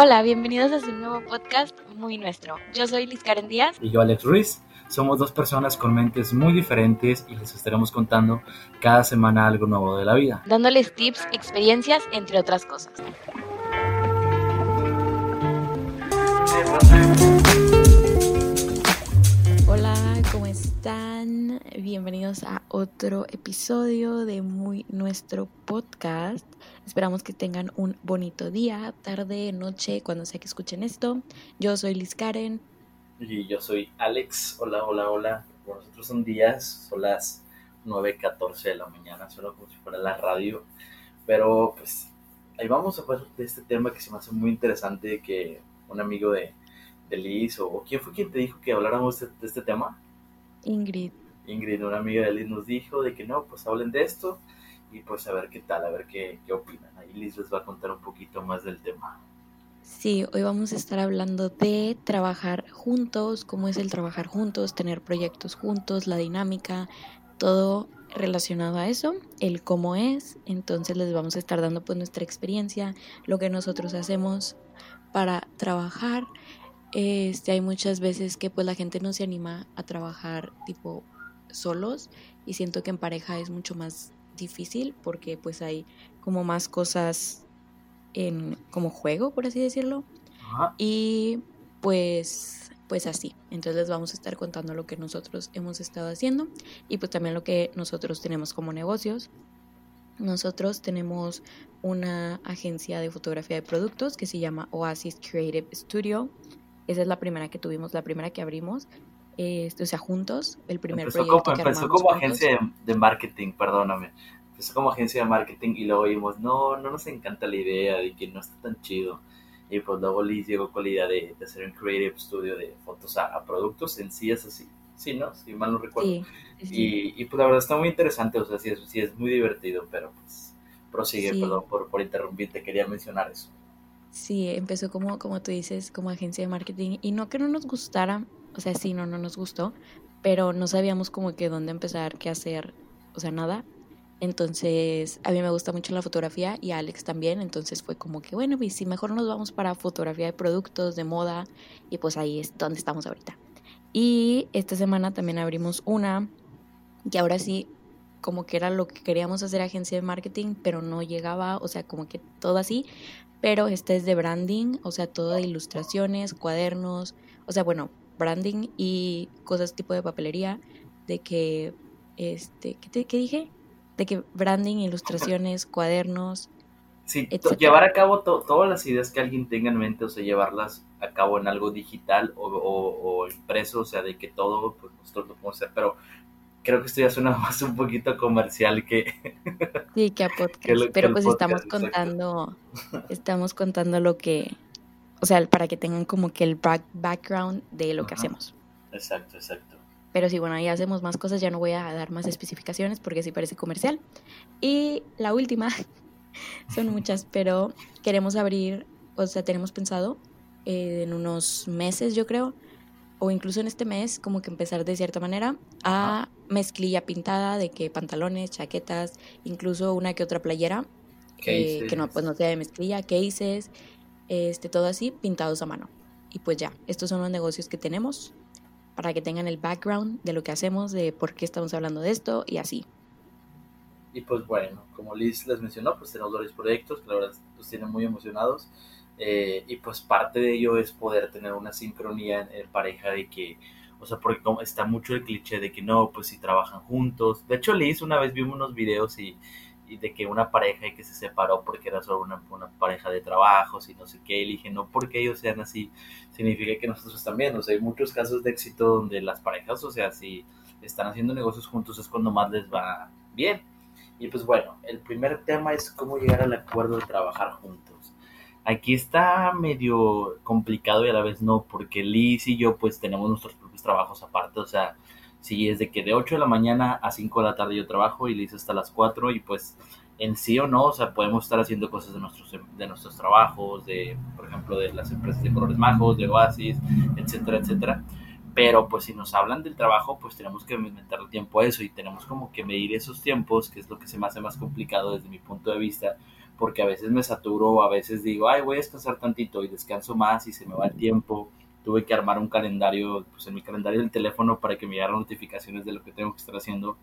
Hola, bienvenidos a su nuevo podcast muy nuestro. Yo soy Liz Karen Díaz. Y yo Alex Ruiz. Somos dos personas con mentes muy diferentes y les estaremos contando cada semana algo nuevo de la vida. Dándoles tips, experiencias, entre otras cosas. Bienvenidos a otro episodio de Muy Nuestro Podcast. Esperamos que tengan un bonito día, tarde, noche, cuando sea que escuchen esto. Yo soy Liz Karen. Y yo soy Alex. Hola, hola, hola. Por nosotros son días, son las 9.14 de la mañana, solo como si fuera la radio. Pero pues ahí vamos a hablar de este tema que se me hace muy interesante, que un amigo de, de Liz, o quién fue quien te dijo que habláramos de, este tema? Ingrid. Ingrid, una amiga de Liz, nos dijo de que no, pues hablen de esto y pues a ver qué tal, a ver qué, qué opinan. Ahí Liz les va a contar un poquito más del tema. Sí, hoy vamos a estar hablando de trabajar juntos, cómo es el trabajar juntos, tener proyectos juntos, la dinámica, todo relacionado a eso, el cómo es. Entonces les vamos a estar dando pues nuestra experiencia, lo que nosotros hacemos para trabajar. Este, hay muchas veces que pues la gente no se anima a trabajar tipo solos y siento que en pareja es mucho más difícil porque pues hay como más cosas en como juego, por así decirlo. Y pues pues así. Entonces les vamos a estar contando lo que nosotros hemos estado haciendo y pues también lo que nosotros tenemos como negocios. Nosotros tenemos una agencia de fotografía de productos que se llama Oasis Creative Studio. Esa es la primera que tuvimos, la primera que abrimos. Este, o sea, juntos, el primer empezó proyecto como, que Empezó como agencia de, marketing, perdóname. Empezó como agencia de marketing y luego vimos, no, no nos encanta la idea de que no está tan chido. Y pues luego Liz llegó con la idea de, hacer un creative studio de fotos a, productos. En sí es así, sí, ¿no? Si mal no recuerdo. Y, y, pues la verdad está muy interesante, o sea, sí es, sí es muy divertido, pero pues prosigue, perdón por, por interrumpirte, quería mencionar eso. Sí, empezó como, como tú dices, como agencia de marketing. Y no que no nos gustara, o sea, sí, no, no nos gustó, pero no sabíamos como que dónde empezar, qué hacer, o sea, nada. Entonces, a mí me gusta mucho la fotografía y a Alex también, entonces fue como que, bueno, pues si mejor nos vamos para fotografía de productos, de moda, y pues ahí es donde estamos ahorita. Y esta semana también abrimos una, que ahora sí, como que era lo que queríamos hacer agencia de marketing, pero no llegaba, o sea, como que todo así, pero esta es de branding, o sea, todo de ilustraciones, cuadernos, o sea, bueno, branding y cosas tipo de papelería, de que, este, ¿qué, ¿qué dije? De que branding, ilustraciones, cuadernos. Sí, llevar a cabo todas las ideas que alguien tenga en mente, o sea, llevarlas a cabo en algo digital o, o, impreso, o sea, de que todo, pues nosotros lo podemos hacer, pero creo que esto ya suena más un poquito comercial que... Sí, que a podcast, pero pues estamos contando, estamos contando lo que, o sea, para que tengan como que el background de lo que hacemos. Exacto, exacto. Pero sí, bueno, ya hacemos más cosas, ya no voy a dar más especificaciones porque sí parece comercial. Y la última, son muchas, pero queremos abrir, o sea, tenemos pensado eh, en unos meses, yo creo, o incluso en este mes, como que empezar de cierta manera a mezclilla pintada de que pantalones, chaquetas, incluso una que otra playera, eh, que no, pues no sea de mezclilla, cases, este, todo así, pintados a mano. Y pues ya, estos son los negocios que tenemos para que tengan el background de lo que hacemos, de por qué estamos hablando de esto y así. Y pues bueno, como Liz les mencionó, pues tenemos varios proyectos que la verdad nos tienen muy emocionados. Eh, y pues parte de ello es poder tener una sincronía en, pareja de que, o sea, porque está mucho el cliché de que no, pues si trabajan juntos. De hecho, Liz una vez vimos unos videos y y de que una pareja y que se separó porque era solo una, una pareja de trabajos y no sé qué, y dije, no porque ellos sean así, significa que nosotros también, o sea, hay muchos casos de éxito donde las parejas, o sea, si están haciendo negocios juntos es cuando más les va bien. Y pues bueno, el primer tema es cómo llegar al acuerdo de trabajar juntos. Aquí está medio complicado y a la vez no, porque Liz y yo pues tenemos nuestros propios trabajos aparte, o sea, Sí, es de que de 8 de la mañana a 5 de la tarde yo trabajo y hice hasta las 4 y pues en sí o no, o sea, podemos estar haciendo cosas de nuestros, de nuestros trabajos, de, por ejemplo, de las empresas de colores majos, de Oasis, etcétera, etcétera. Pero pues si nos hablan del trabajo, pues tenemos que meterle tiempo a eso y tenemos como que medir esos tiempos, que es lo que se me hace más complicado desde mi punto de vista, porque a veces me saturo, a veces digo, ay, voy a descansar tantito y descanso más y se me va el tiempo. Tuve que armar un calendario, pues en mi calendario del teléfono para que me llegara notificaciones de lo que tengo que estar haciendo,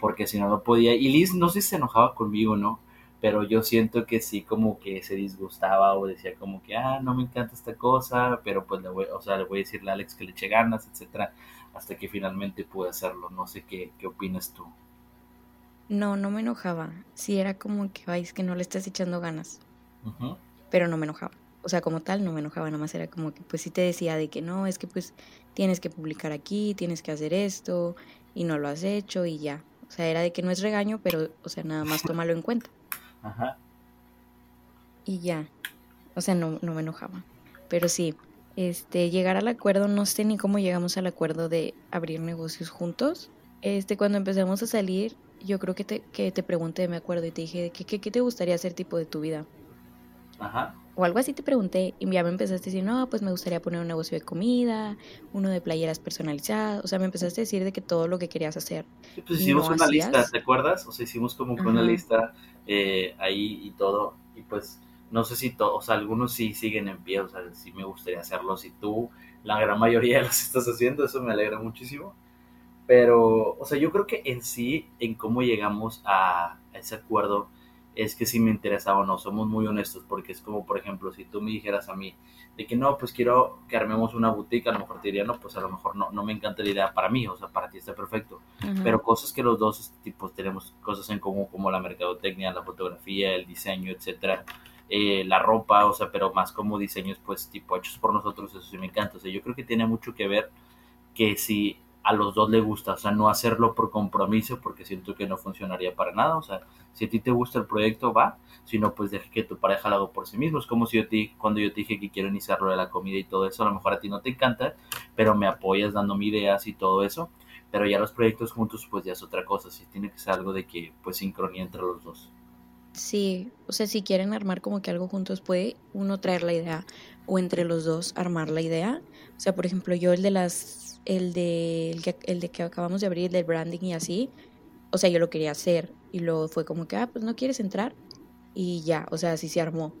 porque si no, no podía. Y Liz no sé si se enojaba conmigo, ¿no? Pero yo siento que sí, como que se disgustaba o decía como que, ah, no me encanta esta cosa, pero pues le voy, o sea, le voy a decirle a Alex que le eche ganas, etcétera, hasta que finalmente pude hacerlo. No sé qué, qué opinas tú. No, no me enojaba. Sí era como que, es que no le estás echando ganas. Pero no me enojaba. O sea, como tal, no me enojaba. Nada más era como que, pues sí te decía de que no, es que pues tienes que publicar aquí, tienes que hacer esto, y no lo has hecho, y ya. O sea, era de que no es regaño, pero, o sea, nada más tómalo en cuenta. Ajá. Y ya. O sea, no, no me enojaba. Pero sí, este, llegar al acuerdo, no sé ni cómo llegamos al acuerdo de abrir negocios juntos. Este, cuando empezamos a salir, yo creo que te, que te pregunté, me acuerdo, y te dije, ¿qué, qué, te gustaría hacer tipo de tu vida? Ajá. O algo así te pregunté, y ya me empezaste a decir, no, pues me gustaría poner un negocio de comida, uno de playeras personalizadas, o sea, me empezaste a decir de que todo lo que querías hacer. Sí, pues hicimos una lista, ¿te acuerdas? O sea, hicimos como que una lista eh, ahí y todo, y pues no sé si todos, o sea, algunos sí siguen en pie, o sea, sí me gustaría hacerlo, si tú la gran mayoría los estás haciendo, eso me alegra muchísimo. Pero, o sea, yo creo que en sí, en cómo llegamos a ese acuerdo, es que sí me interesaba o no, somos muy honestos, porque es como, por ejemplo, si tú me dijeras a mí de que no, pues quiero que armemos una boutique, a lo mejor te diría, no, pues a lo mejor no, no me encanta la idea para mí, o sea, para ti está perfecto, pero cosas que los dos tipos tenemos cosas en común, como la mercadotecnia, la fotografía, el diseño, etcétera, eh, la ropa, o sea, pero más como diseños, pues, tipo, hechos por nosotros, eso sí me encanta, o sea, yo creo que tiene mucho que ver que si a los dos le gusta, o sea, no hacerlo por compromiso porque siento que no funcionaría para nada, o sea, si a ti te gusta el proyecto, va, si no, pues deje que tu pareja lo haga por sí mismo, es como si yo te, cuando yo te dije que quiero iniciar lo de la comida y todo eso, a lo mejor a ti no te encanta, pero me apoyas dándome ideas y todo eso, pero ya los proyectos juntos, pues ya es otra cosa, sí tiene que ser algo de que, pues, sincronía entre los dos. Sí, o sea, si quieren armar como que algo juntos, puede uno traer la idea o entre los dos armar la idea. O sea, por ejemplo, yo el de las el de, el, que, el de que acabamos de abrir, el del branding y así, o sea, yo lo quería hacer y luego fue como que, ah, pues no quieres entrar y ya, o sea, así se armó.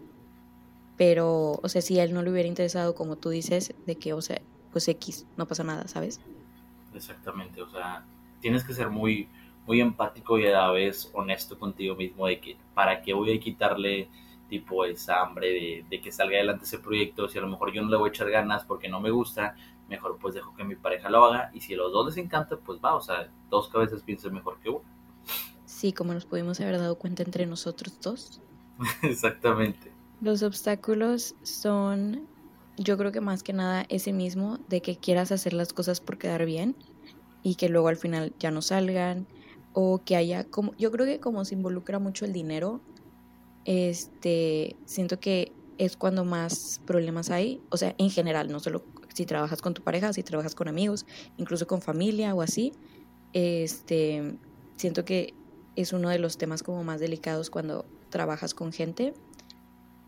Pero, o sea, si él no le hubiera interesado, como tú dices, de que, o sea, pues X, no pasa nada, ¿sabes? Exactamente, o sea, tienes que ser muy, muy empático y a la vez honesto contigo mismo de que para qué voy a quitarle tipo esa hambre de, de, que salga adelante ese proyecto si a lo mejor yo no le voy a echar ganas porque no me gusta mejor pues dejo que mi pareja lo haga y si a los dos les encanta, pues va, o sea, dos cabezas piensan mejor que uno. Sí, como nos pudimos haber dado cuenta entre nosotros dos. Exactamente. Los obstáculos son, yo creo que más que nada ese mismo, de que quieras hacer las cosas por quedar bien y que luego al final ya no salgan o que haya como yo creo que como se involucra mucho el dinero este siento que es cuando más problemas hay o sea en general no solo si trabajas con tu pareja, si trabajas con amigos, incluso con familia o así. Este, siento que es uno de los temas como más delicados cuando trabajas con gente.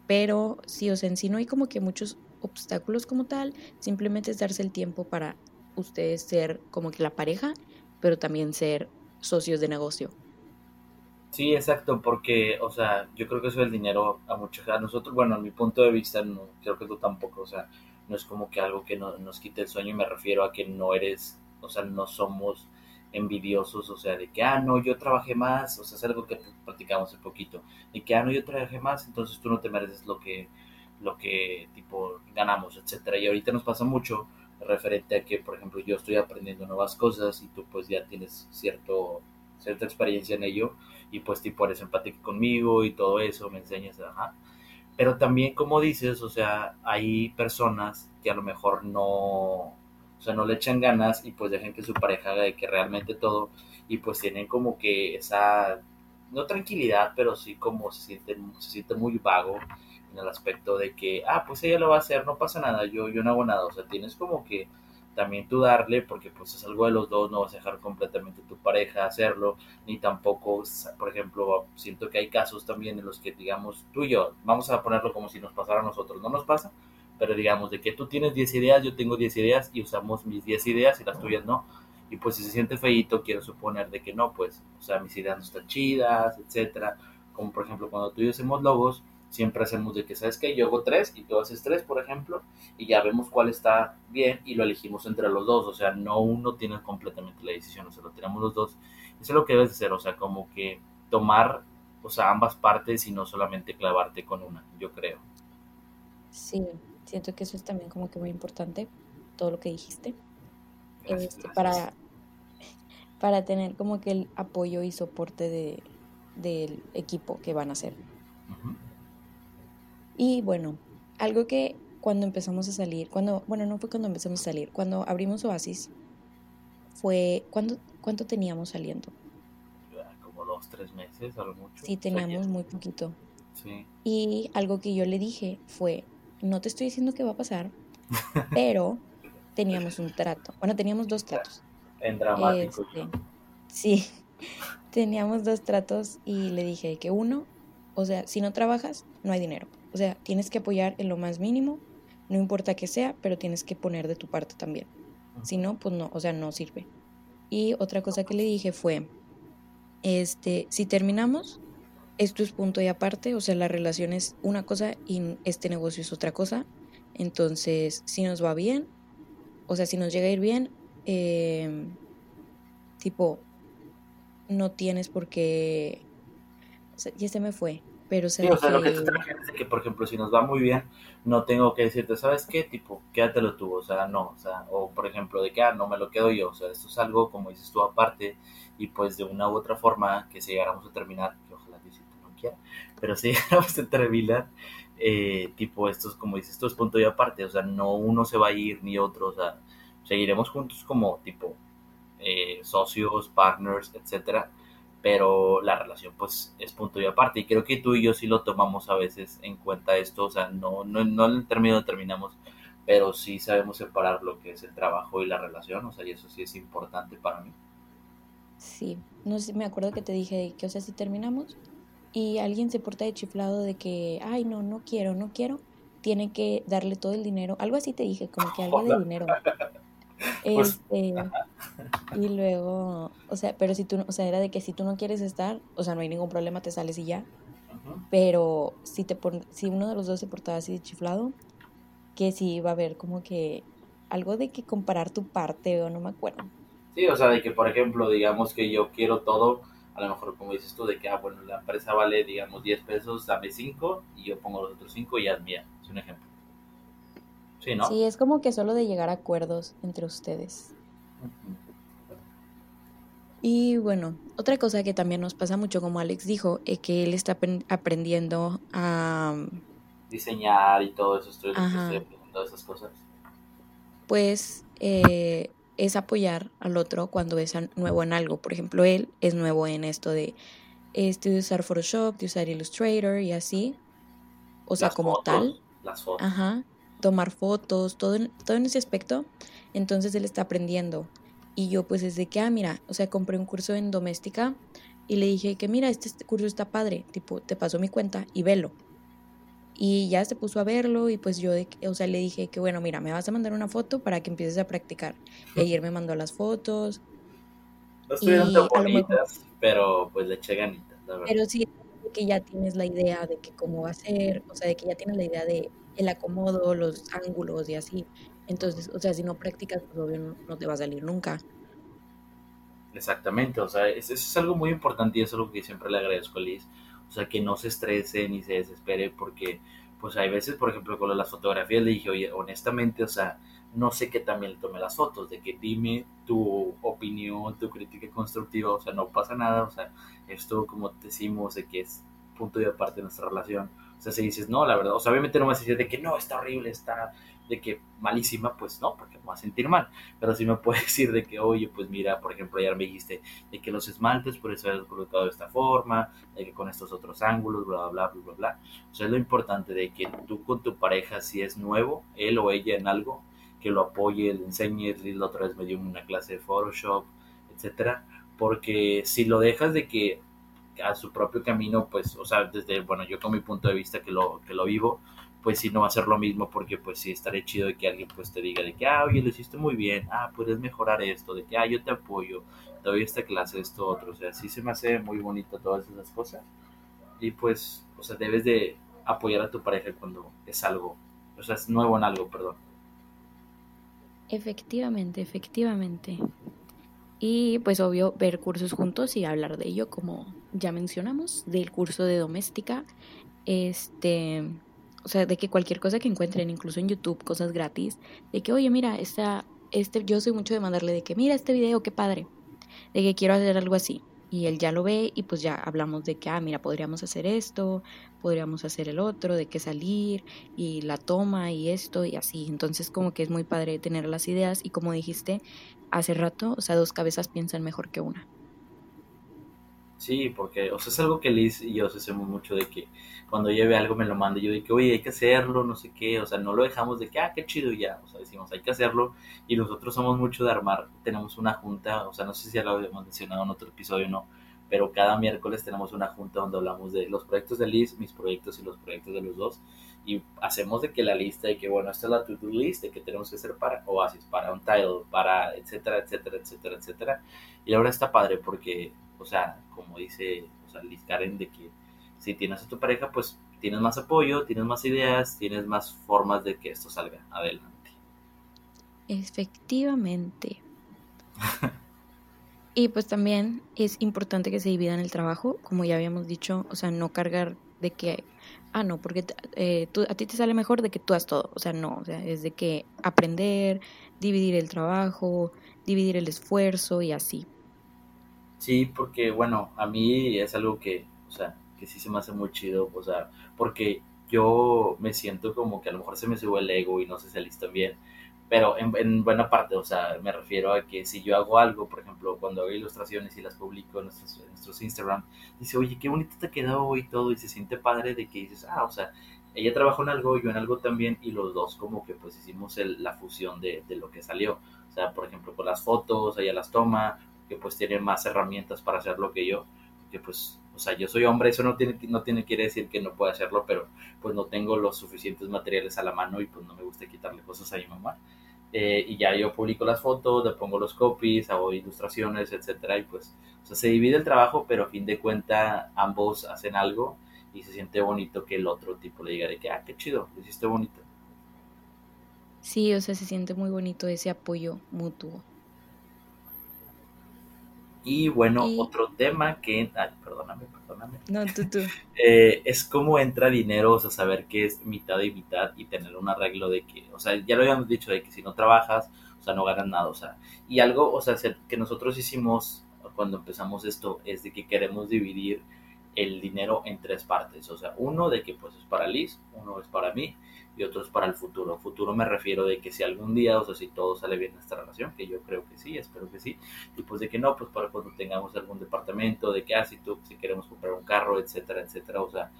Pero sí, o sea, en sí no hay como que muchos obstáculos como tal, simplemente es darse el tiempo para ustedes ser como que la pareja, pero también ser socios de negocio. Sí, exacto, porque, o sea, yo creo que eso del dinero a muchos, a nosotros, bueno, a mi punto de vista, no, creo que tú tampoco, o sea, no es como que algo que nos quite el sueño, y me refiero a que no eres, o sea, no somos envidiosos, o sea, de que, ah, no, yo trabajé más, o sea, es algo que practicamos un poquito, de que, ah, no, yo trabajé más, entonces tú no te mereces lo que, lo que, tipo, ganamos, etcétera, y ahorita nos pasa mucho referente a que, por ejemplo, yo estoy aprendiendo nuevas cosas y tú pues ya tienes cierto, cierta experiencia en ello y pues tipo eres empático conmigo y todo eso, me enseñas, ajá, pero también, como dices, o sea, hay personas que a lo mejor no, o sea, no le echan ganas y pues dejan que su pareja haga de que realmente todo y pues tienen como que esa, no tranquilidad, pero sí como se siente, se siente muy vago en el aspecto de que, ah, pues ella lo va a hacer, no pasa nada, yo, yo no hago nada, o sea, tienes como que también tú darle, porque pues es algo de los dos, no vas a dejar completamente tu pareja hacerlo, ni tampoco, por ejemplo, siento que hay casos también en los que, digamos, tú y yo, vamos a ponerlo como si nos pasara a nosotros, no nos pasa, pero digamos, de que tú tienes 10 ideas, yo tengo 10 ideas y usamos mis 10 ideas y las tuyas no, y pues si se siente feito, quiero suponer de que no, pues, o sea, mis ideas no están chidas, etcétera, como por ejemplo cuando tú y yo hacemos logos, siempre hacemos de que, ¿sabes qué? Yo hago tres y tú haces tres, por ejemplo, y ya vemos cuál está bien y lo elegimos entre los dos, o sea, no uno tiene completamente la decisión, o sea, lo tenemos los dos. Eso es lo que debes hacer, o sea, como que tomar, o sea, ambas partes y no solamente clavarte con una, yo creo. Sí, siento que eso es también como que muy importante, todo lo que dijiste, este, para, para tener como que el apoyo y soporte de, del equipo que van a hacer. Y bueno, algo que cuando empezamos a salir, cuando, bueno, no fue cuando empezamos a salir, cuando abrimos Oasis, fue, ¿cuándo, ¿cuánto teníamos saliendo? Como dos, tres meses, algo mucho. Sí, teníamos muy poquito. Sí. Y algo que yo le dije fue, no te estoy diciendo que va a pasar, pero teníamos un trato. Bueno, teníamos dos tratos. En dramático. Este, sí, teníamos dos tratos y le dije que uno, o sea, si no trabajas, no hay dinero. O sea, tienes que apoyar en lo más mínimo, no importa que sea, pero tienes que poner de tu parte también. Si no, pues no, o sea, no sirve. Y otra cosa que le dije fue, este, si terminamos, esto es punto y aparte, o sea, la relación es una cosa y este negocio es otra cosa. Entonces, si nos va bien, o sea, si nos llega a ir bien, eh, tipo, no tienes por qué, o sea, ya se me fue, pero sí, o sea, lo que tú es que, por ejemplo, si nos va muy bien, no tengo que decirte, ¿sabes qué? Tipo, quédatelo tú, o sea, no, o sea, o por ejemplo, de que, ah, no me lo quedo yo, o sea, esto es algo, como dices tú, aparte, y pues de una u otra forma, que si llegáramos a terminar, que ojalá que si tú no quieras, pero si llegáramos a terminar, eh, tipo, esto es, como dices tú, es punto y aparte, o sea, no uno se va a ir ni otro, o sea, seguiremos juntos como, tipo, eh, socios, partners, etcétera, pero la relación pues es punto y aparte y creo que tú y yo sí lo tomamos a veces en cuenta esto, o sea, no, no, no en el término terminamos, pero sí sabemos separar lo que es el trabajo y la relación, o sea, y eso sí es importante para mí. Sí, no sé, me acuerdo que te dije que, o sea, si terminamos y alguien se porta de chiflado de que, ay, no, no quiero, no quiero, tiene que darle todo el dinero, algo así te dije, como que algo de dinero. Pues, este, y luego, o sea, pero si tú, o sea, era de que si tú no quieres estar, o sea, no hay ningún problema, te sales y ya. Pero si te si uno de los dos se portaba así de chiflado, que sí iba a haber como que algo de que comparar tu parte o no me acuerdo. Sí, o sea, de que por ejemplo, digamos que yo quiero todo, a lo mejor como dices tú, de que, ah, bueno, la empresa vale, digamos, 10 pesos, dame 5 y yo pongo los otros 5 y ya es mía. Es un ejemplo. Sí, es como que solo de llegar a acuerdos entre ustedes. Y bueno, otra cosa que también nos pasa mucho, como Alex dijo, es que él está aprendiendo a... Diseñar y todo eso, estoy, aprendiendo esas cosas. Pues eh, es apoyar al otro cuando es nuevo en algo. Por ejemplo, él es nuevo en esto de, este, de usar Photoshop, de usar Illustrator y así. O sea, como tal. Las fotos. Ajá tomar fotos, todo en, todo en ese aspecto. Entonces él está aprendiendo. Y yo pues desde que, ah, mira, o sea, compré un curso en doméstica y le dije que, mira, este, este curso está padre, tipo, te paso mi cuenta y velo. Y ya se puso a verlo y pues yo, o sea, le dije que, bueno, mira, me vas a mandar una foto para que empieces a practicar. Y ayer me mandó las fotos. No estuvieron tan bonitas, pero pues le eché ganitas, la verdad. Pero sí, que ya tienes la idea de que cómo va a ser, o sea, de que ya tienes la idea de el acomodo, los ángulos y así. Entonces, o sea, si no practicas, pues obvio no, te va a salir nunca. Exactamente, o sea, eso es algo muy importante y eso es algo que siempre le agradezco a Liz. O sea, que no se estrese ni se desespere porque, pues hay veces, por ejemplo, con las fotografías le dije, oye, honestamente, o sea, no sé qué también le tome las fotos, de que dime tu opinión, tu crítica constructiva, o sea, no pasa nada, o sea, esto como decimos de que es punto y aparte de nuestra relación, o sea, si dices, no, la verdad, o sea, obviamente no me vas a de que no, está horrible, está de que malísima, pues no, porque me va a sentir mal. Pero sí me puedes decir de que, oye, pues mira, por ejemplo, ayer me dijiste de que los esmaltes, por eso haberlos colocado de esta forma, de que con estos otros ángulos, bla, bla, bla, bla, bla. O sea, es lo importante de que tú con tu pareja, si es nuevo, él o ella en algo, que lo apoye, le enseñe, la otra vez me dio una clase de Photoshop, etcétera, porque si lo dejas de que a su propio camino, pues, o sea, desde, bueno, yo con mi punto de vista que lo, que lo vivo, pues sí no va a ser lo mismo porque pues sí estaré chido de que alguien pues te diga de que, ah, oye, lo hiciste muy bien, ah, puedes mejorar esto, de que, ah, yo te apoyo, te doy esta clase, esto, otro, o sea, sí se me hace muy bonito todas esas cosas. y pues, o sea, debes de apoyar a tu pareja cuando es algo, o sea, es nuevo en algo, perdón. Efectivamente, efectivamente. Y pues obvio ver cursos juntos y hablar de ello, como ya mencionamos, del curso de doméstica, este, o sea, de que cualquier cosa que encuentren, incluso en YouTube, cosas gratis, de que, oye, mira, esta, este, yo soy mucho de mandarle de que, mira este video, qué padre, de que quiero hacer algo así. Y él ya lo ve y pues ya hablamos de que, ah, mira, podríamos hacer esto, podríamos hacer el otro, de qué salir y la toma y esto y así. Entonces como que es muy padre tener las ideas y como dijiste hace rato, o sea, dos cabezas piensan mejor que una. Sí, porque, o sea, es algo que Liz y yo hacemos mucho de que cuando lleve algo me lo manda yo digo, oye, hay que hacerlo, no sé qué, o sea, no lo dejamos de que, ah, qué chido ya, o sea, decimos, hay que hacerlo y nosotros somos mucho de armar, tenemos una junta, o sea, no sé si ya lo habíamos mencionado en otro episodio o no, pero cada miércoles tenemos una junta donde hablamos de los proyectos de Liz, mis proyectos y los proyectos de los dos, y hacemos de que la lista de que, bueno, esta es la to-do list de que tenemos que hacer para Oasis, para un title, para etcétera, etcétera, etcétera, etcétera, y ahora está padre porque, o sea, como dice, o sea, Liz Karen, de que si tienes a tu pareja, pues tienes más apoyo, tienes más ideas, tienes más formas de que esto salga adelante. Efectivamente. y pues también es importante que se dividan el trabajo, como ya habíamos dicho, o sea, no cargar de que, ah, no, porque eh, tú, a ti te sale mejor de que tú hagas todo, o sea, no, o sea, es de que aprender, dividir el trabajo, dividir el esfuerzo y así. Sí, porque bueno, a mí es algo que, o sea, que sí se me hace muy chido, o sea, porque yo me siento como que a lo mejor se me sube el ego y no sé si listo bien, pero en, buena parte, o sea, me refiero a que si yo hago algo, por ejemplo, cuando hago ilustraciones y las publico en nuestros, nuestros Instagram, dice, oye, qué bonito te quedó y todo, y se siente padre de que dices, ah, o sea, ella trabajó en algo, yo en algo también, y los dos como que pues hicimos la fusión de, de, lo que salió. O sea, por ejemplo, con las fotos, ella las toma, que pues tiene más herramientas para hacer lo que yo, que pues o sea, yo soy hombre, eso no tiene, no tiene quiere decir que no pueda hacerlo, pero pues no tengo los suficientes materiales a la mano y pues no me gusta quitarle cosas a mi mamá. Eh, y ya yo publico las fotos, le pongo los copies, hago ilustraciones, etcétera, y pues, o sea, se divide el trabajo, pero a fin de cuenta ambos hacen algo y se siente bonito que el otro tipo le diga de que, ah, qué chido, lo hiciste bonito. Sí, o sea, se siente muy bonito ese apoyo mutuo. Y bueno, otro tema que, ay, perdóname, perdóname. No, tú, tú. Eh, es cómo entra dinero, o sea, saber que es mitad y mitad y tener un arreglo de que, o sea, ya lo habíamos dicho, de que si no trabajas, o sea, no ganas nada, o sea, y algo, o sea, que nosotros hicimos cuando empezamos esto es de que queremos dividir el dinero en tres partes, o sea, uno de que pues es para Liz, uno es para mí y otros para el futuro. Futuro me refiero de que si algún día, o sea, si todo sale bien en esta relación, que yo creo que sí, espero que sí, y pues de que no, pues para cuando tengamos algún departamento, de que, ah, si tú, si queremos comprar un carro, etcétera, etcétera, o sea,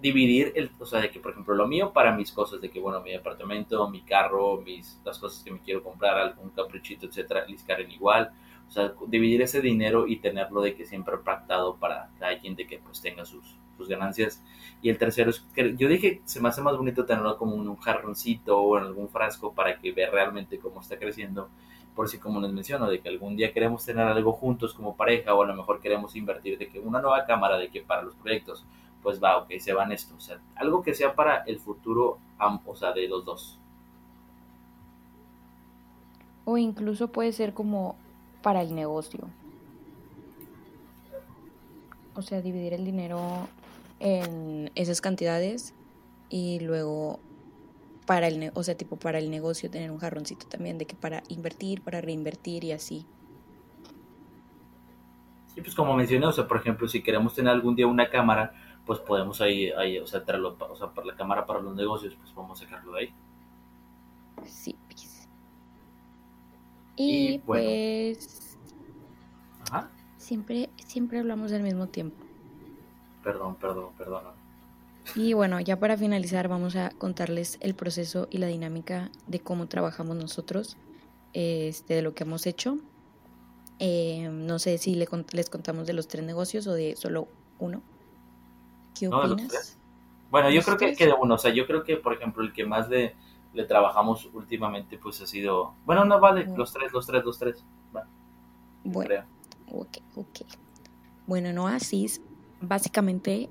dividir el, o sea, de que, por ejemplo, lo mío para mis cosas, de que, bueno, mi departamento, mi carro, mis, las cosas que me quiero comprar, algún caprichito, etcétera, en igual, o sea, dividir ese dinero y tenerlo de que siempre pactado para cada quien de que pues tenga sus, sus ganancias. Y el tercero es que yo dije, se me hace más bonito tenerlo como en un jarroncito o en algún frasco para que vea realmente cómo está creciendo. Por si, como les menciono, de que algún día queremos tener algo juntos como pareja o a lo mejor queremos invertir de que una nueva cámara, de que para los proyectos, pues va, ok, se van esto. O sea, algo que sea para el futuro, o sea, de los dos. O incluso puede ser como para el negocio. O sea, dividir el dinero en esas cantidades y luego para el, o sea, tipo para el negocio tener un jarroncito también de que para invertir, para reinvertir y así. Y pues como mencioné, o sea, por ejemplo, si queremos tener algún día una cámara, pues podemos ahí, ahí o sea, traerlo, o sea, para la cámara para los negocios, pues podemos sacarlo de ahí. Sí, pues. Y, pues Ajá. siempre siempre hablamos al mismo tiempo. Perdón, perdón, perdón. Y bueno, ya para finalizar vamos a contarles el proceso y la dinámica de cómo trabajamos nosotros, este, de lo que hemos hecho. Eh, no sé si les contamos de los tres negocios o de solo uno. ¿Qué opinas? bueno, yo creo que, que, de uno, o sea, yo creo que, por ejemplo, el que más le, le trabajamos últimamente, pues ha sido, bueno, no vale, los tres, los tres, los tres. bueno, ok, ok. Bueno, no así básicamente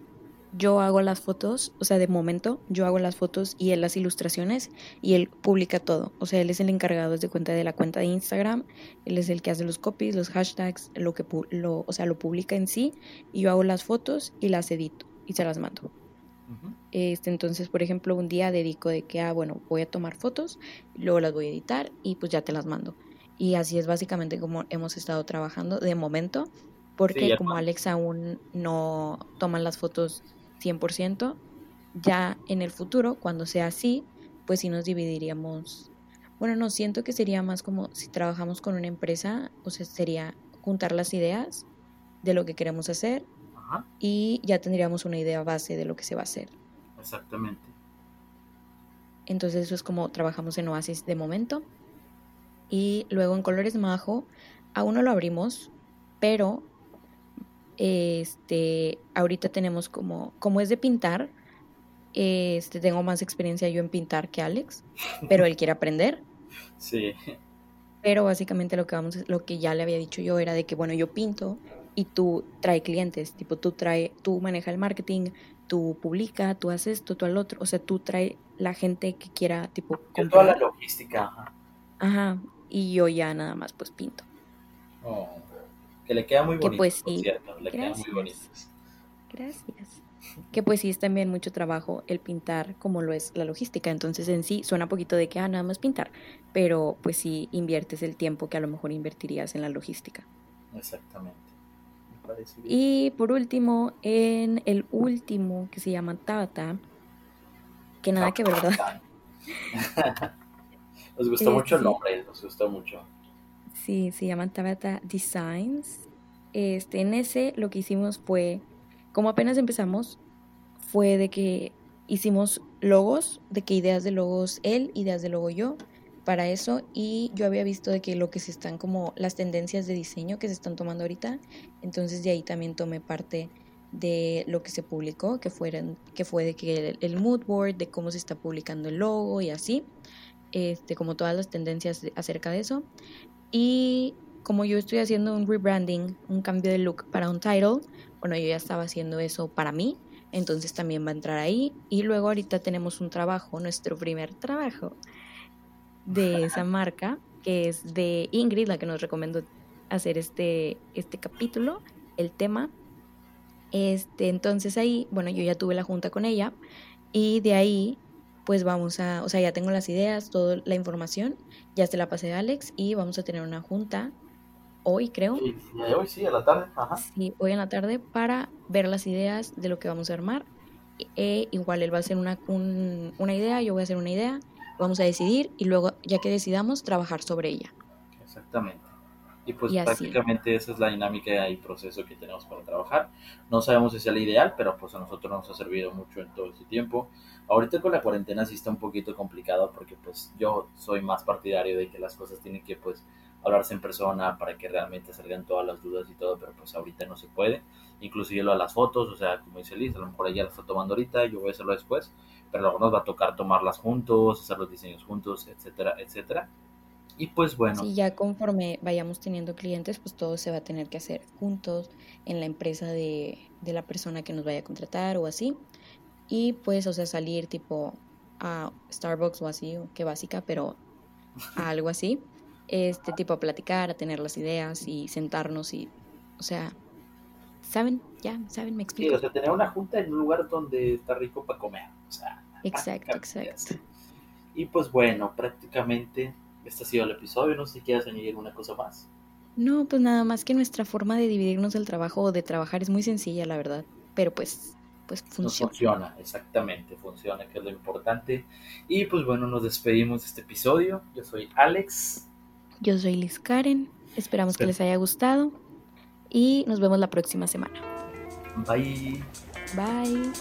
yo hago las fotos, o sea, de momento yo hago las fotos y él las ilustraciones y él publica todo. O sea, él es el encargado de cuenta de la cuenta de Instagram, él es el que hace los copies, los hashtags, lo que lo, o sea, lo publica en sí y yo hago las fotos y las edito y se las mando. Este, entonces, por ejemplo, un día dedico de que, ah, bueno, voy a tomar fotos, luego las voy a editar y pues ya te las mando. Y así es básicamente como hemos estado trabajando de momento, porque como Alex aún no toman las fotos 100%, ya en el futuro, cuando sea así, pues sí nos dividiríamos. Bueno, no, siento que sería más como si trabajamos con una empresa, o sea, sería juntar las ideas de lo que queremos hacer y ya tendríamos una idea base de lo que se va a hacer. Exactamente. Entonces eso es como trabajamos en Oasis de momento. Y luego en Colores Majo, aún no lo abrimos, pero este, ahorita tenemos como, como es de pintar, este, tengo más experiencia yo en pintar que Alex, pero él quiere aprender. Sí. Pero básicamente lo que vamos, lo que ya le había dicho yo era de que bueno, yo pinto y tú trae clientes, tipo tú trae, tú maneja el marketing, tú publica, tú haces esto, tú al otro, o sea, tú trae la gente que quiera tipo comprar. Toda la logística, ajá. Ajá, y yo ya nada más pues pinto. Oh, que le queda muy bonito, que pues sí. le queda muy bonito. Gracias. Que pues sí es también mucho trabajo el pintar como lo es la logística, entonces en sí suena poquito de que ah, nada más pintar, pero pues sí inviertes el tiempo que a lo mejor invertirías en la logística. Exactamente. Y por último, en el último que se llama Tabata, que nada que ver, ¿verdad? nos gustó mucho el nombre, nos gustó mucho. Sí, se llama Tabata Designs. Este, en ese lo que hicimos fue, como apenas empezamos, fue de que hicimos logos, de que ideas de logos él, ideas de logo yo, para eso y yo había visto de que lo que se están como las tendencias de diseño que se están tomando ahorita, entonces de ahí también tomé parte de lo que se publicó, que, fueran, que fue de que el, mood board, de cómo se está publicando el logo y así, este, como todas las tendencias acerca de eso. Y como yo estoy haciendo un rebranding, un cambio de look para un title, bueno, yo ya estaba haciendo eso para mí, entonces también va a entrar ahí. Y luego ahorita tenemos un trabajo, nuestro primer trabajo, de esa marca, que es de Ingrid, la que nos recomendó hacer este, este capítulo, el tema. Este, entonces ahí, bueno, yo ya tuve la junta con ella y de ahí pues vamos a, o sea, ya tengo las ideas, toda la información, ya se la pasé a Alex y vamos a tener una junta hoy, creo. Sí, hoy sí, a la tarde. Ajá. Sí, hoy en la tarde para ver las ideas de lo que vamos a armar. E, igual él va a hacer una, una idea, yo voy a hacer una idea vamos a decidir y luego, ya que decidamos, trabajar sobre ella. Exactamente. Y pues prácticamente esa es la dinámica y proceso que tenemos para trabajar. No sabemos si sea la ideal, pero pues a nosotros nos ha servido mucho en todo este tiempo. Ahorita con la cuarentena sí está un poquito complicado porque pues yo soy más partidario de que las cosas tienen que pues hablarse en persona para que realmente salgan todas las dudas y todo, pero pues ahorita no se puede. Inclusive lo a las fotos, o sea, como dice Liz, a lo mejor ella la está tomando ahorita, yo voy a hacerlo después pero luego nos va a tocar tomarlas juntos, hacer los diseños juntos, etcétera, etcétera. Y pues bueno. Sí, ya conforme vayamos teniendo clientes, pues todo se va a tener que hacer juntos en la empresa de, de la persona que nos vaya a contratar o así. Y pues, o sea, salir tipo a Starbucks o así, que básica, pero a algo así. Este tipo a platicar, a tener las ideas y sentarnos y, o sea, ¿saben? Ya, ¿saben? Me explico. Sí, o sea, tener una junta en un lugar donde está rico para comer. O sea, exacto, exacto. Y pues bueno, prácticamente este ha sido el episodio. No sé si quieres añadir una cosa más. No, pues nada más que nuestra forma de dividirnos el trabajo o de trabajar es muy sencilla, la verdad. Pero pues, pues funciona. funciona, exactamente, funciona, que es lo importante. Y pues bueno, nos despedimos de este episodio. Yo soy Alex. Yo soy Liz Karen. Esperamos que les haya gustado y nos vemos la próxima semana. Bye. Bye.